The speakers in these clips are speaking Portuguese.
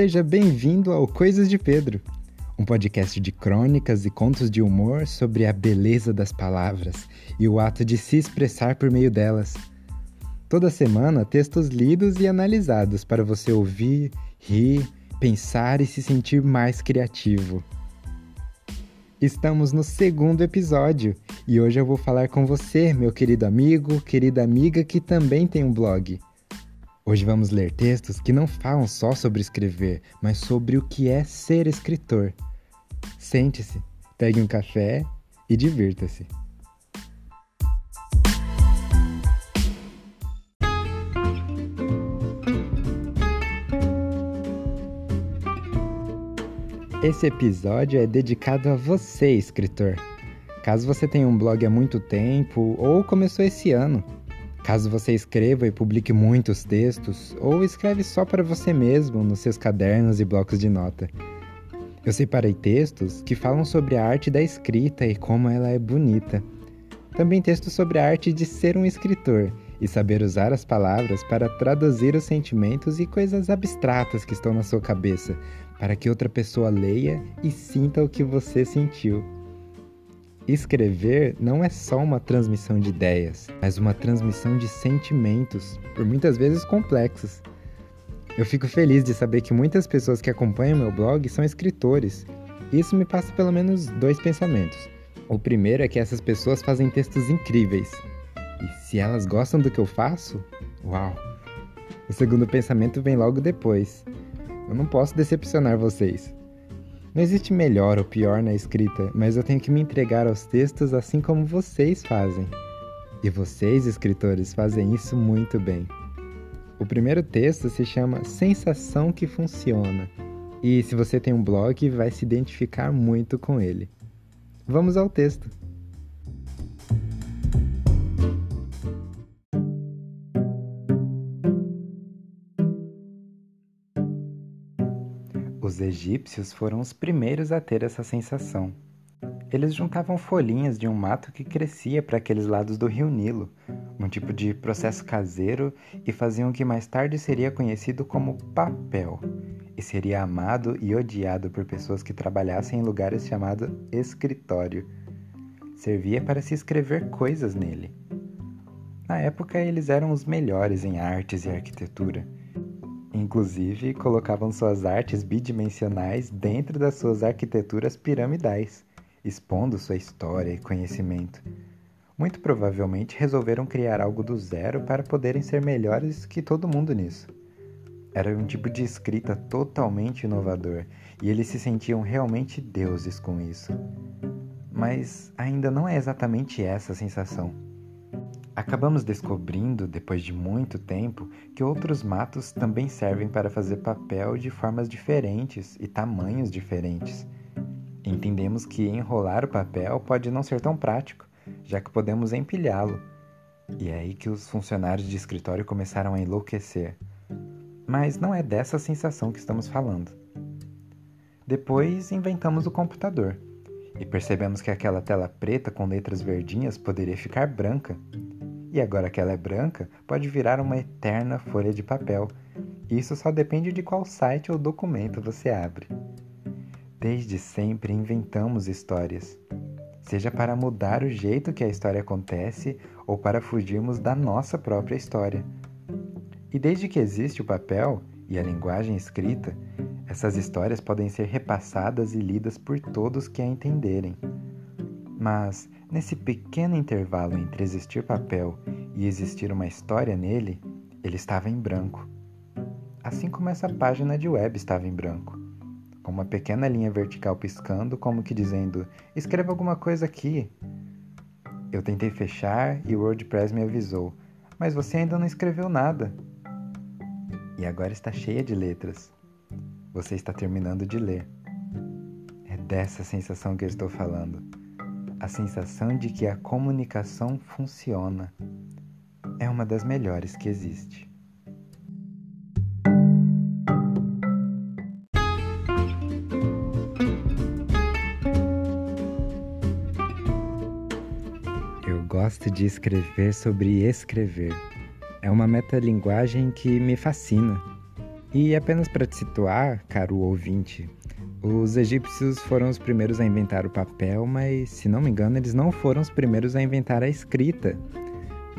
Seja bem-vindo ao Coisas de Pedro, um podcast de crônicas e contos de humor sobre a beleza das palavras e o ato de se expressar por meio delas. Toda semana, textos lidos e analisados para você ouvir, rir, pensar e se sentir mais criativo. Estamos no segundo episódio e hoje eu vou falar com você, meu querido amigo, querida amiga que também tem um blog. Hoje vamos ler textos que não falam só sobre escrever, mas sobre o que é ser escritor. Sente-se, pegue um café e divirta-se. Esse episódio é dedicado a você, escritor. Caso você tenha um blog há muito tempo ou começou esse ano, caso você escreva e publique muitos textos ou escreve só para você mesmo nos seus cadernos e blocos de nota. Eu separei textos que falam sobre a arte da escrita e como ela é bonita. Também textos sobre a arte de ser um escritor e saber usar as palavras para traduzir os sentimentos e coisas abstratas que estão na sua cabeça, para que outra pessoa leia e sinta o que você sentiu. Escrever não é só uma transmissão de ideias, mas uma transmissão de sentimentos, por muitas vezes complexos. Eu fico feliz de saber que muitas pessoas que acompanham meu blog são escritores. Isso me passa pelo menos dois pensamentos. O primeiro é que essas pessoas fazem textos incríveis, e se elas gostam do que eu faço, uau! O segundo pensamento vem logo depois. Eu não posso decepcionar vocês. Não existe melhor ou pior na escrita, mas eu tenho que me entregar aos textos assim como vocês fazem. E vocês, escritores, fazem isso muito bem. O primeiro texto se chama Sensação que Funciona. E se você tem um blog, vai se identificar muito com ele. Vamos ao texto. Egípcios foram os primeiros a ter essa sensação. Eles juntavam folhinhas de um mato que crescia para aqueles lados do rio Nilo, um tipo de processo caseiro, e faziam o que mais tarde seria conhecido como papel, e seria amado e odiado por pessoas que trabalhassem em lugares chamados escritório. Servia para se escrever coisas nele. Na época, eles eram os melhores em artes e arquitetura Inclusive, colocavam suas artes bidimensionais dentro das suas arquiteturas piramidais, expondo sua história e conhecimento. Muito provavelmente resolveram criar algo do zero para poderem ser melhores que todo mundo nisso. Era um tipo de escrita totalmente inovador e eles se sentiam realmente deuses com isso. Mas ainda não é exatamente essa a sensação. Acabamos descobrindo, depois de muito tempo, que outros matos também servem para fazer papel de formas diferentes e tamanhos diferentes. Entendemos que enrolar o papel pode não ser tão prático, já que podemos empilhá-lo. E é aí que os funcionários de escritório começaram a enlouquecer. Mas não é dessa sensação que estamos falando. Depois inventamos o computador e percebemos que aquela tela preta com letras verdinhas poderia ficar branca e agora que ela é branca, pode virar uma eterna folha de papel. Isso só depende de qual site ou documento você abre. Desde sempre inventamos histórias, seja para mudar o jeito que a história acontece ou para fugirmos da nossa própria história. E desde que existe o papel e a linguagem escrita, essas histórias podem ser repassadas e lidas por todos que a entenderem. Mas Nesse pequeno intervalo entre existir papel e existir uma história nele, ele estava em branco. Assim como essa página de web estava em branco, com uma pequena linha vertical piscando, como que dizendo: escreva alguma coisa aqui. Eu tentei fechar e o WordPress me avisou, mas você ainda não escreveu nada. E agora está cheia de letras. Você está terminando de ler. É dessa sensação que eu estou falando a sensação de que a comunicação funciona é uma das melhores que existe. Eu gosto de escrever sobre escrever. É uma metalinguagem que me fascina. E apenas para te situar, caro ouvinte, os egípcios foram os primeiros a inventar o papel, mas se não me engano, eles não foram os primeiros a inventar a escrita.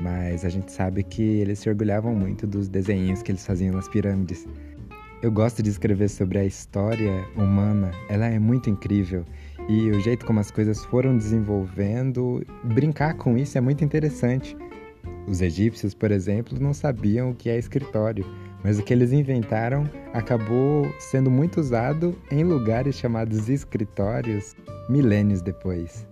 Mas a gente sabe que eles se orgulhavam muito dos desenhos que eles faziam nas pirâmides. Eu gosto de escrever sobre a história humana, ela é muito incrível. E o jeito como as coisas foram desenvolvendo, brincar com isso é muito interessante. Os egípcios, por exemplo, não sabiam o que é escritório, mas o que eles inventaram acabou sendo muito usado em lugares chamados escritórios milênios depois.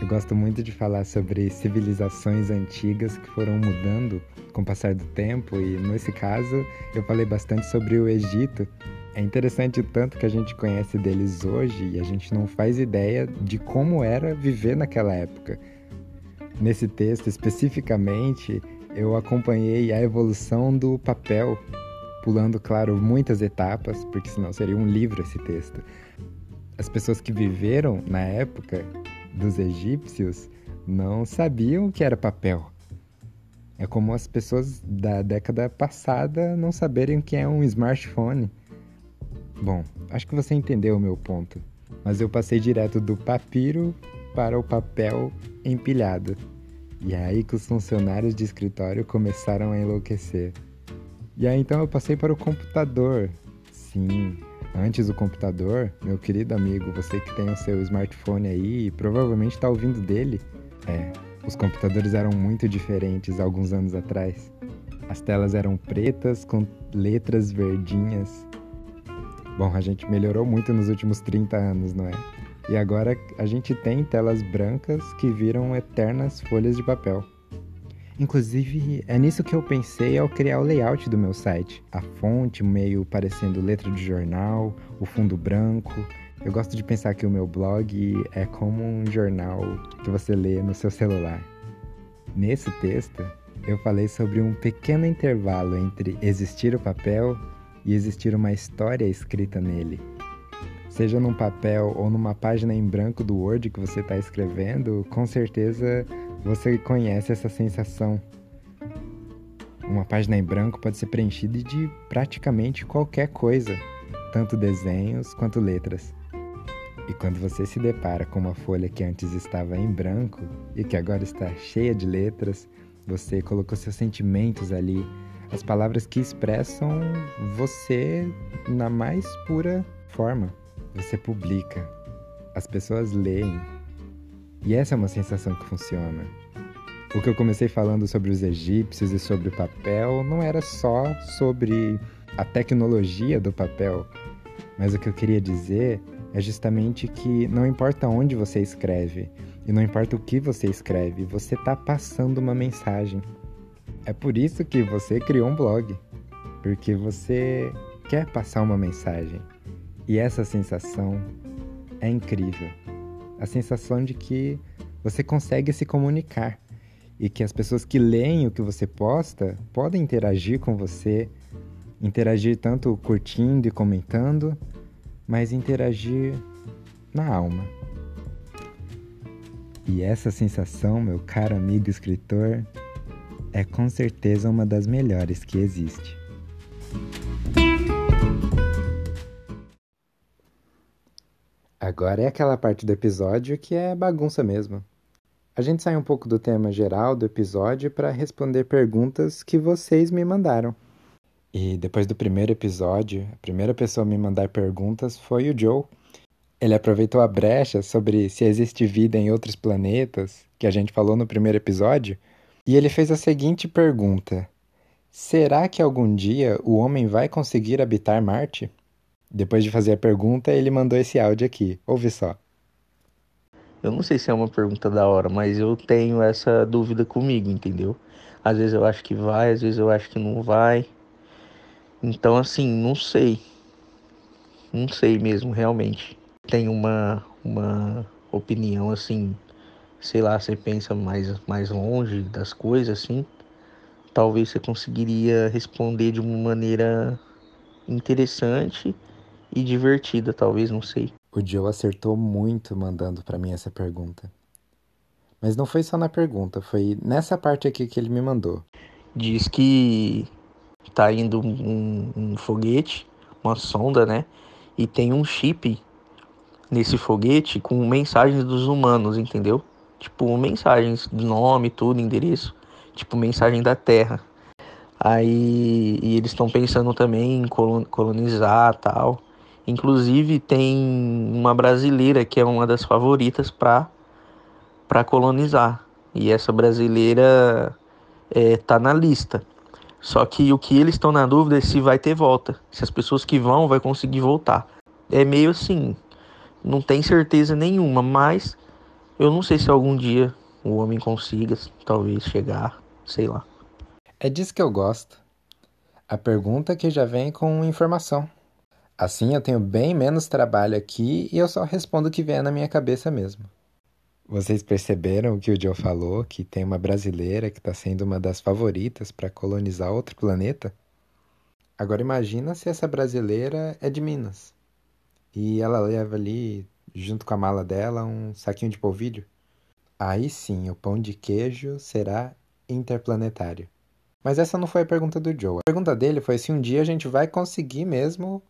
Eu gosto muito de falar sobre civilizações antigas que foram mudando com o passar do tempo, e nesse caso eu falei bastante sobre o Egito. É interessante o tanto que a gente conhece deles hoje e a gente não faz ideia de como era viver naquela época. Nesse texto especificamente, eu acompanhei a evolução do papel, pulando, claro, muitas etapas, porque senão seria um livro esse texto. As pessoas que viveram na época dos egípcios não sabiam o que era papel. É como as pessoas da década passada não saberem o que é um smartphone. Bom, acho que você entendeu o meu ponto, mas eu passei direto do papiro para o papel empilhado. E é aí que os funcionários de escritório começaram a enlouquecer. E aí então eu passei para o computador. Sim, antes do computador, meu querido amigo, você que tem o seu smartphone aí e provavelmente está ouvindo dele, é, os computadores eram muito diferentes alguns anos atrás. As telas eram pretas com letras verdinhas. Bom, a gente melhorou muito nos últimos 30 anos, não é? E agora a gente tem telas brancas que viram eternas folhas de papel. Inclusive, é nisso que eu pensei ao criar o layout do meu site. A fonte meio parecendo letra de jornal, o fundo branco. Eu gosto de pensar que o meu blog é como um jornal que você lê no seu celular. Nesse texto, eu falei sobre um pequeno intervalo entre existir o papel e existir uma história escrita nele. Seja num papel ou numa página em branco do Word que você está escrevendo, com certeza você conhece essa sensação. Uma página em branco pode ser preenchida de praticamente qualquer coisa, tanto desenhos quanto letras. E quando você se depara com uma folha que antes estava em branco e que agora está cheia de letras, você colocou seus sentimentos ali, as palavras que expressam você na mais pura forma. Você publica, as pessoas leem, e essa é uma sensação que funciona. O que eu comecei falando sobre os egípcios e sobre o papel não era só sobre a tecnologia do papel, mas o que eu queria dizer é justamente que não importa onde você escreve e não importa o que você escreve, você está passando uma mensagem. É por isso que você criou um blog, porque você quer passar uma mensagem. E essa sensação é incrível a sensação de que você consegue se comunicar e que as pessoas que leem o que você posta podem interagir com você, interagir tanto curtindo e comentando, mas interagir na alma. E essa sensação, meu caro amigo escritor, é com certeza uma das melhores que existe. Agora é aquela parte do episódio que é bagunça mesmo. A gente sai um pouco do tema geral do episódio para responder perguntas que vocês me mandaram. E depois do primeiro episódio, a primeira pessoa a me mandar perguntas foi o Joe. Ele aproveitou a brecha sobre se existe vida em outros planetas, que a gente falou no primeiro episódio, e ele fez a seguinte pergunta: Será que algum dia o homem vai conseguir habitar Marte? Depois de fazer a pergunta, ele mandou esse áudio aqui. Ouve só. Eu não sei se é uma pergunta da hora, mas eu tenho essa dúvida comigo, entendeu? Às vezes eu acho que vai, às vezes eu acho que não vai. Então, assim, não sei. Não sei mesmo, realmente. Tem uma, uma opinião, assim, sei lá, você pensa mais, mais longe das coisas, assim. Talvez você conseguiria responder de uma maneira interessante e divertida, talvez, não sei. O Joe acertou muito mandando para mim essa pergunta. Mas não foi só na pergunta, foi nessa parte aqui que ele me mandou. Diz que tá indo um, um foguete, uma sonda, né? E tem um chip nesse foguete com mensagens dos humanos, entendeu? Tipo, mensagens de nome, tudo, endereço. Tipo, mensagem da Terra. Aí e eles estão pensando também em colonizar tal. Inclusive tem uma brasileira que é uma das favoritas para para colonizar. E essa brasileira é, tá na lista. Só que o que eles estão na dúvida é se vai ter volta, se as pessoas que vão vai conseguir voltar. É meio assim, não tem certeza nenhuma, mas eu não sei se algum dia o homem consiga, talvez chegar, sei lá. É disso que eu gosto. A pergunta que já vem com informação. Assim eu tenho bem menos trabalho aqui e eu só respondo o que vier na minha cabeça mesmo. Vocês perceberam o que o Joe falou, que tem uma brasileira que está sendo uma das favoritas para colonizar outro planeta? Agora imagina se essa brasileira é de Minas e ela leva ali, junto com a mala dela, um saquinho de polvilho. Aí sim, o pão de queijo será interplanetário. Mas essa não foi a pergunta do Joe. A pergunta dele foi se um dia a gente vai conseguir mesmo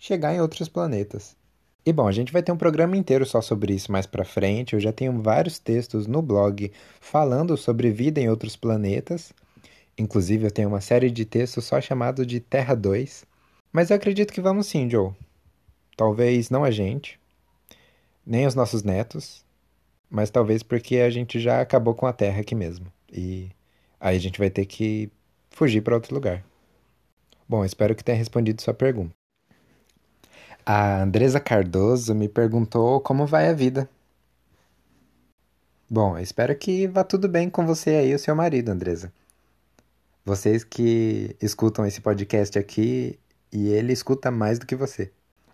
chegar em outros planetas. E bom, a gente vai ter um programa inteiro só sobre isso mais pra frente. Eu já tenho vários textos no blog falando sobre vida em outros planetas. Inclusive, eu tenho uma série de textos só chamado de Terra 2. Mas eu acredito que vamos sim, Joe. Talvez não a gente, nem os nossos netos, mas talvez porque a gente já acabou com a Terra aqui mesmo. E aí a gente vai ter que fugir para outro lugar. Bom, espero que tenha respondido sua pergunta. A Andresa Cardoso me perguntou como vai a vida. Bom, espero que vá tudo bem com você aí e o seu marido, Andresa. Vocês que escutam esse podcast aqui e ele escuta mais do que você.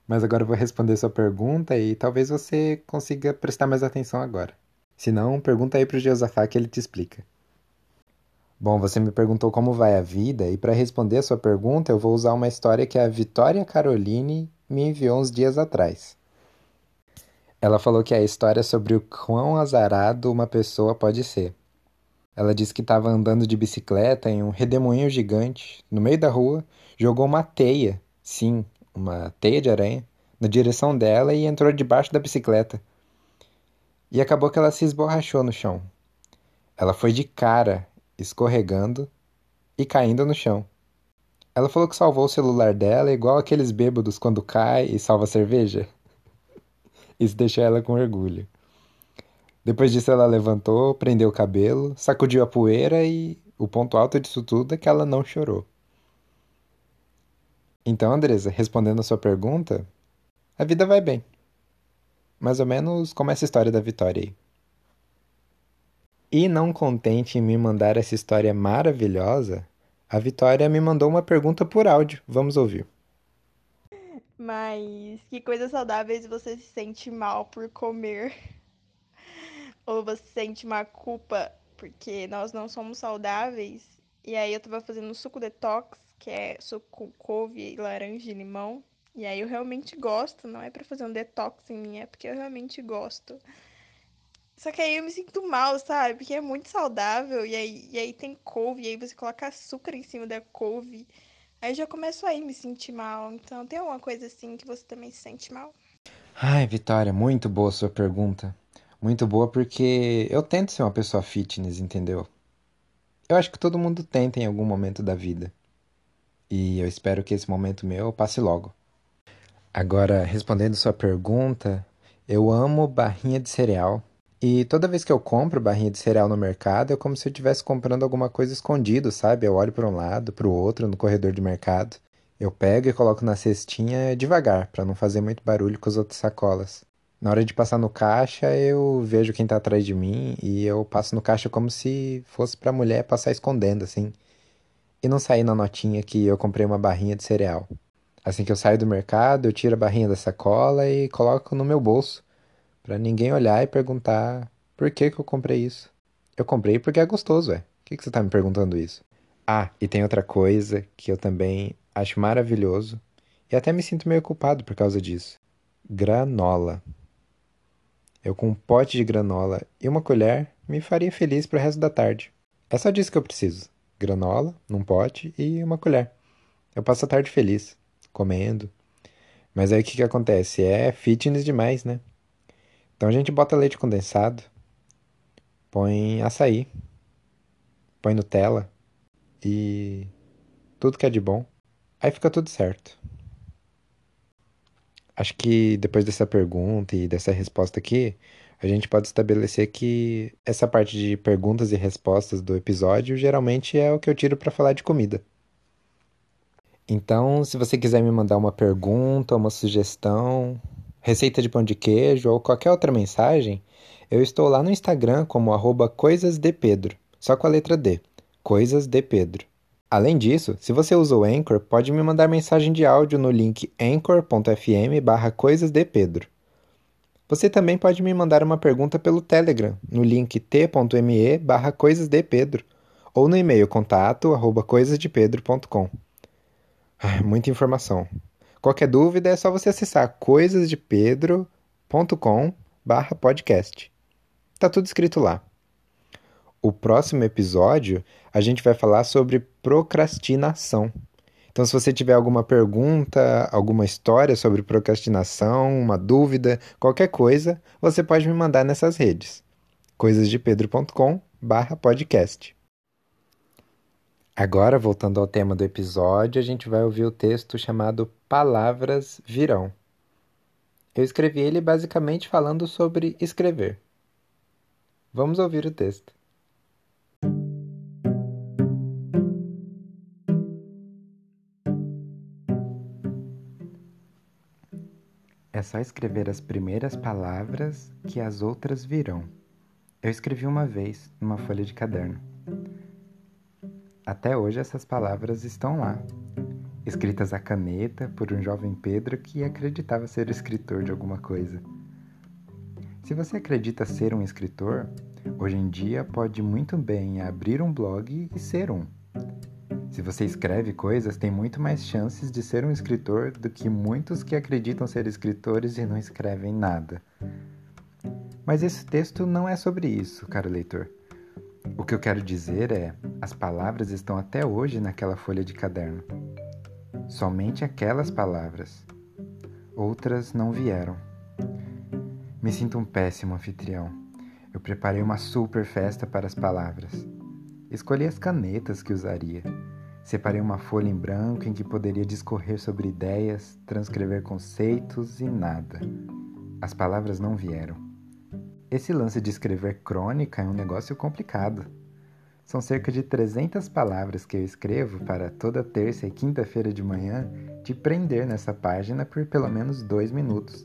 Mas agora eu vou responder sua pergunta e talvez você consiga prestar mais atenção agora. Se não, pergunta aí pro Josafá que ele te explica. Bom, você me perguntou como vai a vida e para responder a sua pergunta eu vou usar uma história que a Vitória Caroline me enviou uns dias atrás. Ela falou que a história sobre o quão azarado uma pessoa pode ser. Ela disse que estava andando de bicicleta em um redemoinho gigante, no meio da rua, jogou uma teia, sim, uma teia de aranha, na direção dela e entrou debaixo da bicicleta. E acabou que ela se esborrachou no chão. Ela foi de cara, escorregando e caindo no chão. Ela falou que salvou o celular dela igual aqueles bêbados quando cai e salva a cerveja. Isso deixou ela com orgulho. Depois disso, ela levantou, prendeu o cabelo, sacudiu a poeira e o ponto alto disso tudo é que ela não chorou. Então, Andresa, respondendo a sua pergunta, a vida vai bem. Mais ou menos como essa história da Vitória aí. E não contente em me mandar essa história maravilhosa, a Vitória me mandou uma pergunta por áudio. Vamos ouvir. Mas que coisas saudáveis você se sente mal por comer? Ou você sente uma culpa porque nós não somos saudáveis? E aí eu tava fazendo suco detox, que é suco com couve, laranja e limão. E aí eu realmente gosto, não é para fazer um detox em mim, é porque eu realmente gosto. Só que aí eu me sinto mal, sabe? Porque é muito saudável. E aí, e aí tem couve, e aí você coloca açúcar em cima da couve. Aí já começo a me sentir mal. Então tem alguma coisa assim que você também se sente mal? Ai, Vitória, muito boa sua pergunta. Muito boa porque eu tento ser uma pessoa fitness, entendeu? Eu acho que todo mundo tenta em algum momento da vida. E eu espero que esse momento meu passe logo. Agora, respondendo sua pergunta, eu amo barrinha de cereal. E toda vez que eu compro barrinha de cereal no mercado, é como se eu estivesse comprando alguma coisa escondido, sabe? Eu olho para um lado, para o outro, no corredor de mercado. Eu pego e coloco na cestinha devagar, para não fazer muito barulho com as outras sacolas. Na hora de passar no caixa, eu vejo quem tá atrás de mim e eu passo no caixa como se fosse pra mulher passar escondendo, assim. E não sair na notinha que eu comprei uma barrinha de cereal. Assim que eu saio do mercado, eu tiro a barrinha da sacola e coloco no meu bolso para ninguém olhar e perguntar por que, que eu comprei isso. Eu comprei porque é gostoso, é. Por que, que você tá me perguntando isso? Ah, e tem outra coisa que eu também acho maravilhoso e até me sinto meio culpado por causa disso. Granola. Eu com um pote de granola e uma colher me faria feliz pro resto da tarde. É só disso que eu preciso. Granola, num pote e uma colher. Eu passo a tarde feliz, comendo. Mas aí o que que acontece? É fitness demais, né? Então a gente bota leite condensado, põe açaí, põe Nutella e tudo que é de bom. Aí fica tudo certo. Acho que depois dessa pergunta e dessa resposta aqui, a gente pode estabelecer que essa parte de perguntas e respostas do episódio geralmente é o que eu tiro para falar de comida. Então, se você quiser me mandar uma pergunta, uma sugestão, receita de pão de queijo ou qualquer outra mensagem, eu estou lá no Instagram como coisasdepedro, só com a letra D, Coisas de Pedro. Além disso, se você usa o Anchor, pode me mandar mensagem de áudio no link anchor.fm barra. Você também pode me mandar uma pergunta pelo Telegram, no link t.me barra ou no e-mail contato arroba coisasdepedro.com. Ah, muita informação. Qualquer dúvida é só você acessar coisasdepedro.com barra podcast. Tá tudo escrito lá. O próximo episódio a gente vai falar sobre procrastinação. Então, se você tiver alguma pergunta, alguma história sobre procrastinação, uma dúvida, qualquer coisa, você pode me mandar nessas redes. coisasdepedro.com/podcast. Agora, voltando ao tema do episódio, a gente vai ouvir o texto chamado Palavras Virão. Eu escrevi ele basicamente falando sobre escrever. Vamos ouvir o texto. É só escrever as primeiras palavras que as outras virão. Eu escrevi uma vez numa folha de caderno. Até hoje essas palavras estão lá, escritas à caneta por um jovem Pedro que acreditava ser escritor de alguma coisa. Se você acredita ser um escritor, hoje em dia pode muito bem abrir um blog e ser um. Se você escreve coisas, tem muito mais chances de ser um escritor do que muitos que acreditam ser escritores e não escrevem nada. Mas esse texto não é sobre isso, caro leitor. O que eu quero dizer é: as palavras estão até hoje naquela folha de caderno. Somente aquelas palavras. Outras não vieram. Me sinto um péssimo anfitrião. Eu preparei uma super festa para as palavras. Escolhi as canetas que usaria. Separei uma folha em branco em que poderia discorrer sobre ideias, transcrever conceitos e nada. As palavras não vieram. Esse lance de escrever crônica é um negócio complicado. São cerca de 300 palavras que eu escrevo para toda terça e quinta-feira de manhã te prender nessa página por pelo menos dois minutos.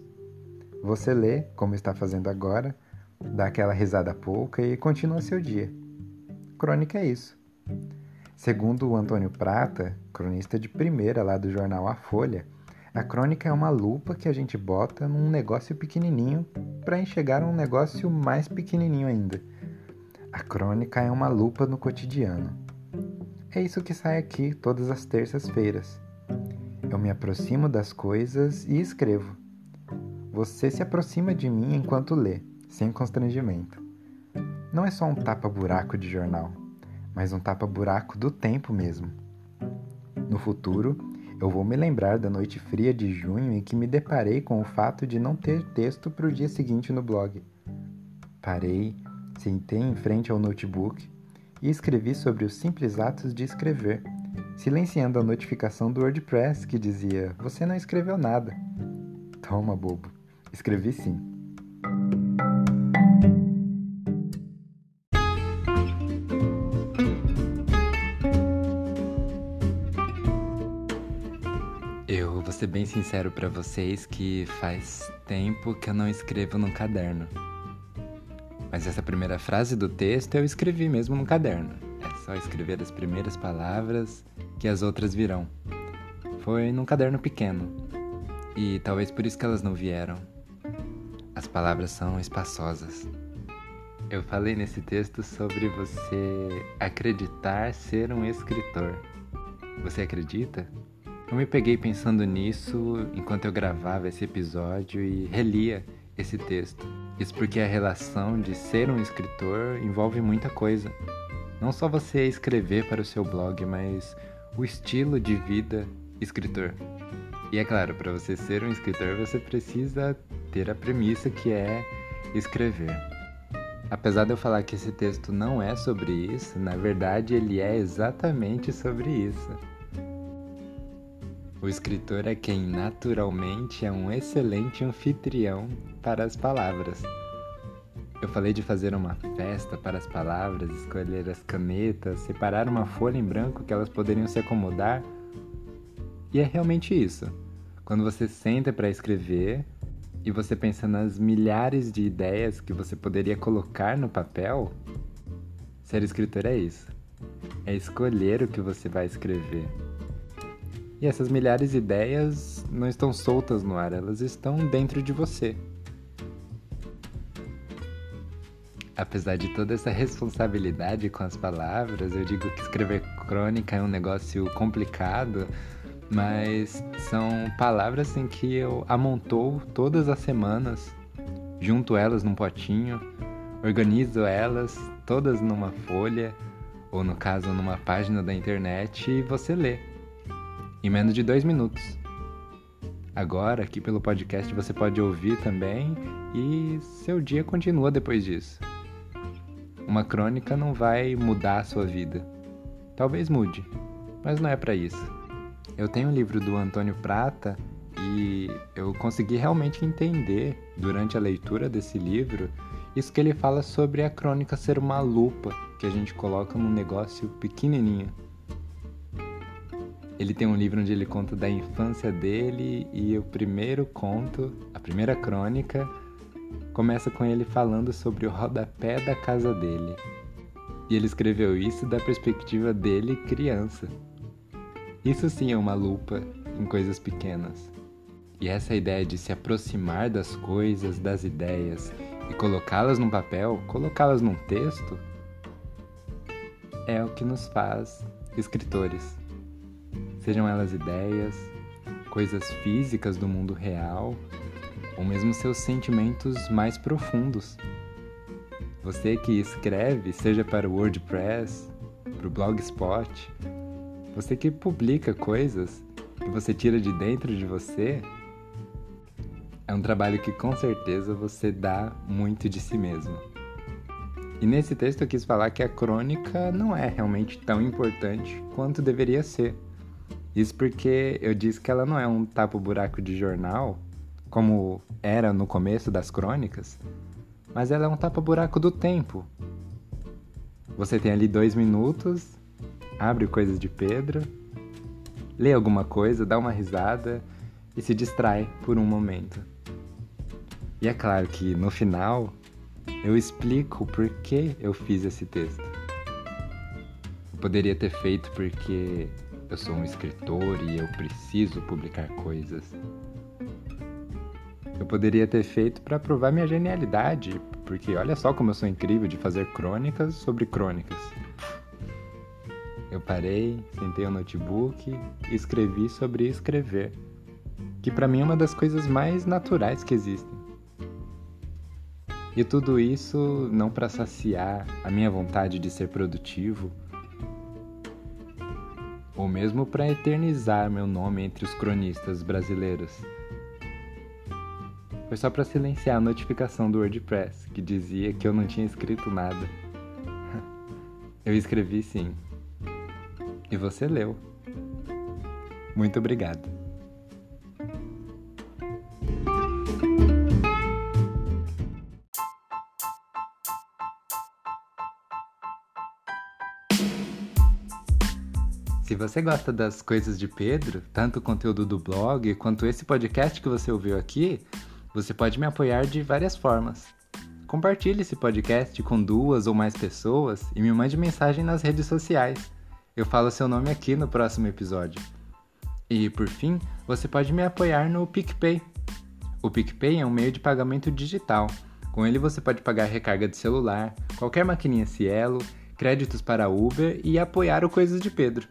Você lê, como está fazendo agora, dá aquela risada pouca e continua seu dia. Crônica é isso. Segundo o Antônio Prata, cronista de primeira lá do jornal A Folha, a crônica é uma lupa que a gente bota num negócio pequenininho para enxergar um negócio mais pequenininho ainda. A crônica é uma lupa no cotidiano. É isso que sai aqui todas as terças-feiras. Eu me aproximo das coisas e escrevo. Você se aproxima de mim enquanto lê, sem constrangimento. Não é só um tapa-buraco de jornal mas um tapa-buraco do tempo mesmo. No futuro, eu vou me lembrar da noite fria de junho em que me deparei com o fato de não ter texto para o dia seguinte no blog. Parei, sentei em frente ao notebook e escrevi sobre os simples atos de escrever, silenciando a notificação do WordPress que dizia: Você não escreveu nada. Toma, bobo. Escrevi sim. ser bem sincero para vocês que faz tempo que eu não escrevo num caderno. Mas essa primeira frase do texto eu escrevi mesmo no caderno. É só escrever as primeiras palavras que as outras virão. Foi num caderno pequeno. E talvez por isso que elas não vieram. As palavras são espaçosas. Eu falei nesse texto sobre você acreditar ser um escritor. Você acredita? Eu me peguei pensando nisso enquanto eu gravava esse episódio e relia esse texto. Isso porque a relação de ser um escritor envolve muita coisa. Não só você escrever para o seu blog, mas o estilo de vida escritor. E é claro, para você ser um escritor, você precisa ter a premissa que é escrever. Apesar de eu falar que esse texto não é sobre isso, na verdade ele é exatamente sobre isso. O escritor é quem naturalmente é um excelente anfitrião para as palavras. Eu falei de fazer uma festa para as palavras, escolher as canetas, separar uma folha em branco que elas poderiam se acomodar. E é realmente isso. Quando você senta para escrever e você pensa nas milhares de ideias que você poderia colocar no papel, ser escritor é isso. É escolher o que você vai escrever. E essas milhares de ideias não estão soltas no ar, elas estão dentro de você. apesar de toda essa responsabilidade com as palavras, eu digo que escrever crônica é um negócio complicado, mas são palavras em que eu amontoo todas as semanas, junto elas num potinho, organizo elas todas numa folha, ou no caso numa página da internet, e você lê. Em menos de dois minutos. Agora, aqui pelo podcast, você pode ouvir também e seu dia continua depois disso. Uma crônica não vai mudar a sua vida. Talvez mude, mas não é para isso. Eu tenho um livro do Antônio Prata e eu consegui realmente entender durante a leitura desse livro isso que ele fala sobre a crônica ser uma lupa que a gente coloca num negócio pequenininho. Ele tem um livro onde ele conta da infância dele e o primeiro conto, a primeira crônica, começa com ele falando sobre o rodapé da casa dele. E ele escreveu isso da perspectiva dele, criança. Isso sim é uma lupa em coisas pequenas. E essa ideia de se aproximar das coisas, das ideias e colocá-las num papel, colocá-las num texto, é o que nos faz escritores. Sejam elas ideias, coisas físicas do mundo real ou mesmo seus sentimentos mais profundos. Você que escreve, seja para o WordPress, para o Blogspot, você que publica coisas que você tira de dentro de você, é um trabalho que com certeza você dá muito de si mesmo. E nesse texto eu quis falar que a crônica não é realmente tão importante quanto deveria ser. Isso porque eu disse que ela não é um tapa-buraco de jornal como era no começo das crônicas, mas ela é um tapa-buraco do tempo. Você tem ali dois minutos, abre coisas de Pedro, lê alguma coisa, dá uma risada e se distrai por um momento. E é claro que no final eu explico por que eu fiz esse texto. Eu poderia ter feito porque eu sou um escritor e eu preciso publicar coisas. Eu poderia ter feito para provar minha genialidade, porque olha só como eu sou incrível de fazer crônicas sobre crônicas. Eu parei, sentei o notebook e escrevi sobre escrever, que para mim é uma das coisas mais naturais que existem. E tudo isso não para saciar a minha vontade de ser produtivo, ou mesmo para eternizar meu nome entre os cronistas brasileiros. Foi só para silenciar a notificação do WordPress que dizia que eu não tinha escrito nada. Eu escrevi sim. E você leu. Muito obrigado. Você gosta das coisas de Pedro, tanto o conteúdo do blog quanto esse podcast que você ouviu aqui, você pode me apoiar de várias formas. Compartilhe esse podcast com duas ou mais pessoas e me mande mensagem nas redes sociais. Eu falo seu nome aqui no próximo episódio. E por fim, você pode me apoiar no PicPay. O PicPay é um meio de pagamento digital. Com ele você pode pagar recarga de celular, qualquer maquininha Cielo, créditos para Uber e apoiar o Coisas de Pedro.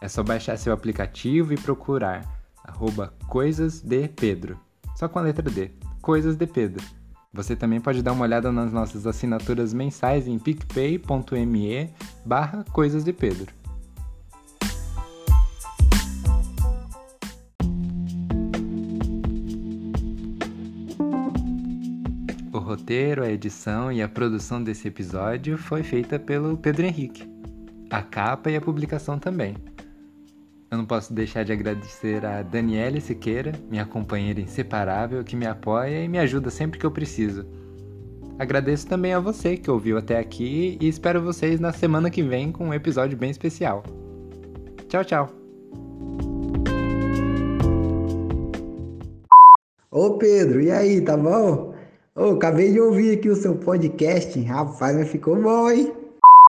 É só baixar seu aplicativo e procurar arroba Coisas de Pedro. Só com a letra D, Coisas de Pedro. Você também pode dar uma olhada nas nossas assinaturas mensais em picpay.me barra Coisas de Pedro. O roteiro, a edição e a produção desse episódio foi feita pelo Pedro Henrique. A capa e a publicação também. Eu não posso deixar de agradecer a Daniela Siqueira, minha companheira inseparável, que me apoia e me ajuda sempre que eu preciso. Agradeço também a você que ouviu até aqui e espero vocês na semana que vem com um episódio bem especial. Tchau, tchau! Ô Pedro, e aí, tá bom? Ô, acabei de ouvir aqui o seu podcast. Rapaz, mas ficou bom, hein?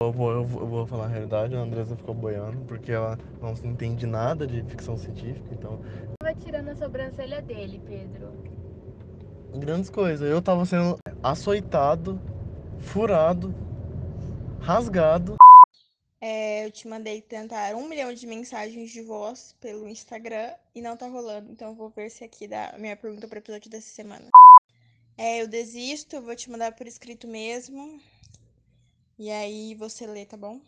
Eu vou, eu vou, falar a realidade, a Andresa ficou boiando, porque ela não entende nada de ficção científica, então. Vai tirando a sobrancelha dele, Pedro. Grandes coisas. Eu tava sendo açoitado, furado, rasgado. É, eu te mandei tentar um milhão de mensagens de voz pelo Instagram e não tá rolando. Então eu vou ver se aqui dá a minha pergunta pro episódio dessa semana. É, eu desisto, eu vou te mandar por escrito mesmo. E aí você lê, tá bom?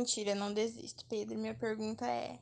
Mentira, não desisto, Pedro. Minha pergunta é.